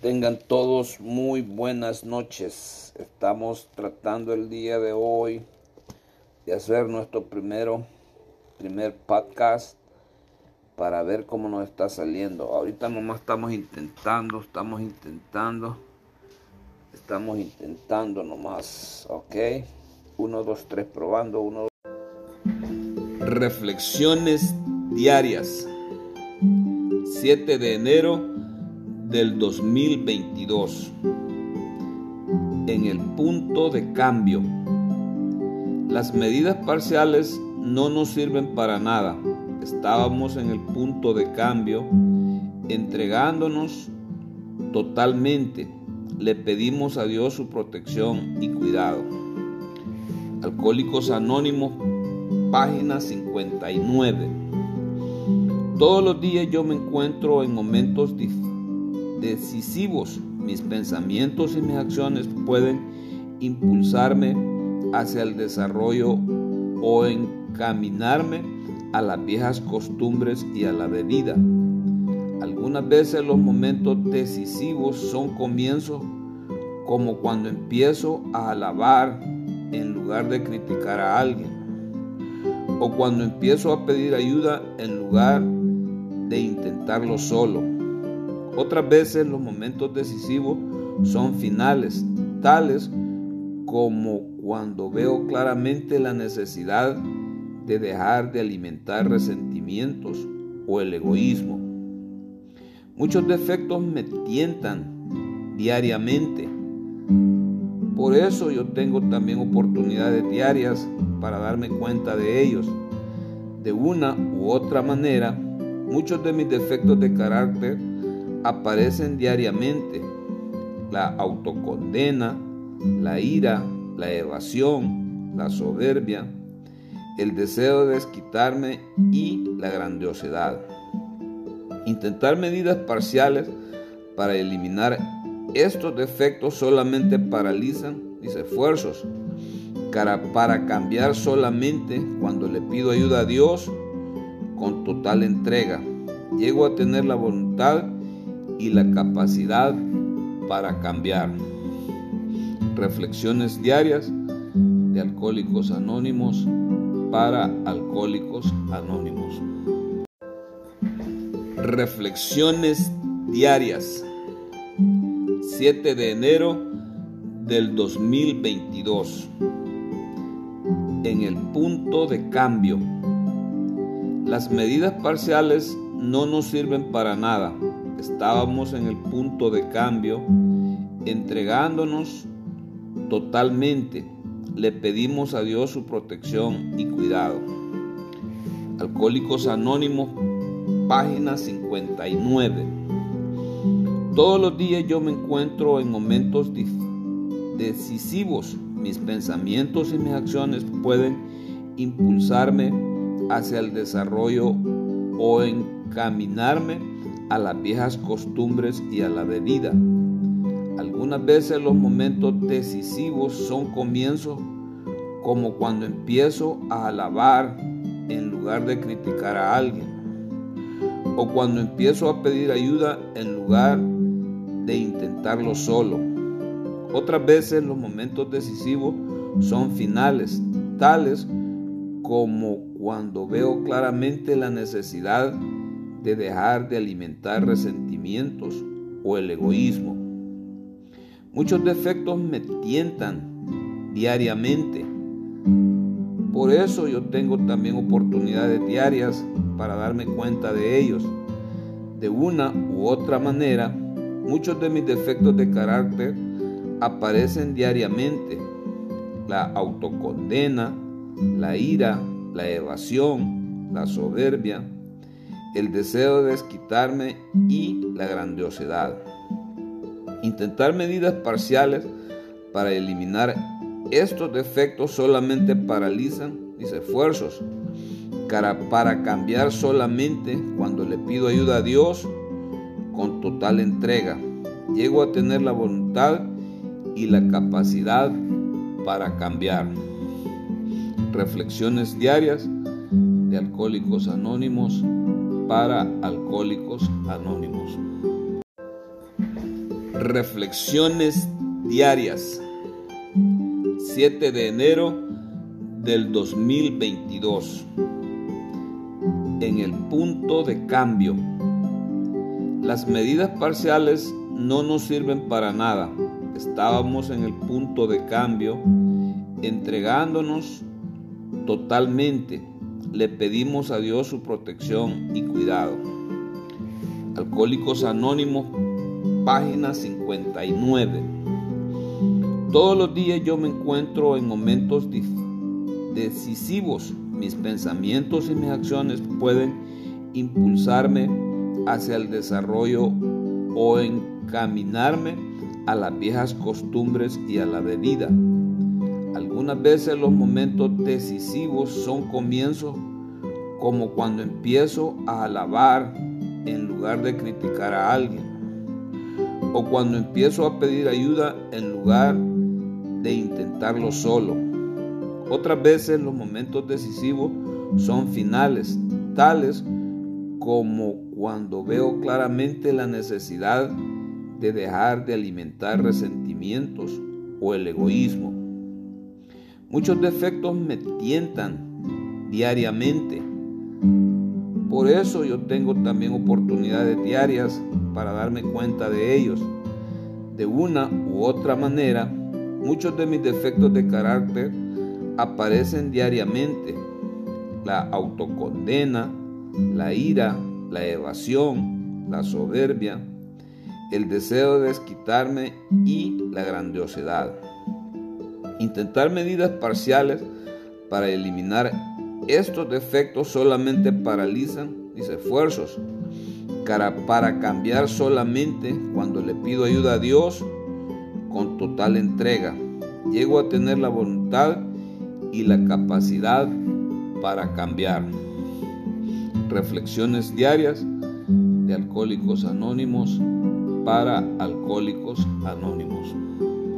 Tengan todos muy buenas noches. Estamos tratando el día de hoy de hacer nuestro primero, primer podcast para ver cómo nos está saliendo. Ahorita nomás estamos intentando, estamos intentando, estamos intentando nomás, ¿ok? Uno, dos, tres, probando, uno, Reflexiones diarias. 7 de enero del 2022. En el punto de cambio. Las medidas parciales no nos sirven para nada. Estábamos en el punto de cambio, entregándonos totalmente. Le pedimos a Dios su protección y cuidado. Alcohólicos Anónimos, página 59. Todos los días yo me encuentro en momentos decisivos. Mis pensamientos y mis acciones pueden impulsarme hacia el desarrollo o encaminarme a las viejas costumbres y a la bebida. Algunas veces los momentos decisivos son comienzos como cuando empiezo a alabar en lugar de criticar a alguien o cuando empiezo a pedir ayuda en lugar de intentarlo solo. Otras veces los momentos decisivos son finales, tales como cuando veo claramente la necesidad de dejar de alimentar resentimientos o el egoísmo. Muchos defectos me tientan diariamente. Por eso yo tengo también oportunidades diarias para darme cuenta de ellos. De una u otra manera, Muchos de mis defectos de carácter aparecen diariamente. La autocondena, la ira, la evasión, la soberbia, el deseo de desquitarme y la grandiosidad. Intentar medidas parciales para eliminar estos defectos solamente paralizan mis esfuerzos. Para cambiar solamente cuando le pido ayuda a Dios con total entrega. Llego a tener la voluntad y la capacidad para cambiar. Reflexiones diarias de Alcohólicos Anónimos para Alcohólicos Anónimos. Reflexiones diarias. 7 de enero del 2022. En el punto de cambio las medidas parciales no nos sirven para nada. Estábamos en el punto de cambio, entregándonos totalmente. Le pedimos a Dios su protección y cuidado. Alcohólicos Anónimos, página 59. Todos los días yo me encuentro en momentos decisivos. Mis pensamientos y mis acciones pueden impulsarme hacia el desarrollo o encaminarme a las viejas costumbres y a la bebida. Algunas veces los momentos decisivos son comienzos como cuando empiezo a alabar en lugar de criticar a alguien o cuando empiezo a pedir ayuda en lugar de intentarlo solo. Otras veces los momentos decisivos son finales, tales como cuando veo claramente la necesidad de dejar de alimentar resentimientos o el egoísmo. Muchos defectos me tientan diariamente. Por eso yo tengo también oportunidades diarias para darme cuenta de ellos. De una u otra manera, muchos de mis defectos de carácter aparecen diariamente. La autocondena, la ira, la evasión, la soberbia, el deseo de desquitarme y la grandiosidad. Intentar medidas parciales para eliminar estos defectos solamente paralizan mis esfuerzos. Para cambiar solamente cuando le pido ayuda a Dios con total entrega. Llego a tener la voluntad y la capacidad para cambiar. Reflexiones diarias de Alcohólicos Anónimos para Alcohólicos Anónimos. Reflexiones diarias. 7 de enero del 2022. En el punto de cambio. Las medidas parciales no nos sirven para nada. Estábamos en el punto de cambio, entregándonos totalmente. Le pedimos a Dios su protección y cuidado. Alcohólicos Anónimos página 59. Todos los días yo me encuentro en momentos decisivos. Mis pensamientos y mis acciones pueden impulsarme hacia el desarrollo o encaminarme a las viejas costumbres y a la bebida. Algunas veces los momentos decisivos son comienzos como cuando empiezo a alabar en lugar de criticar a alguien o cuando empiezo a pedir ayuda en lugar de intentarlo solo. Otras veces los momentos decisivos son finales, tales como cuando veo claramente la necesidad de dejar de alimentar resentimientos o el egoísmo. Muchos defectos me tientan diariamente. Por eso yo tengo también oportunidades diarias para darme cuenta de ellos. De una u otra manera, muchos de mis defectos de carácter aparecen diariamente. La autocondena, la ira, la evasión, la soberbia, el deseo de desquitarme y la grandiosidad. Intentar medidas parciales para eliminar estos defectos solamente paralizan mis esfuerzos para cambiar solamente cuando le pido ayuda a Dios con total entrega. Llego a tener la voluntad y la capacidad para cambiar. Reflexiones diarias de Alcohólicos Anónimos para Alcohólicos Anónimos.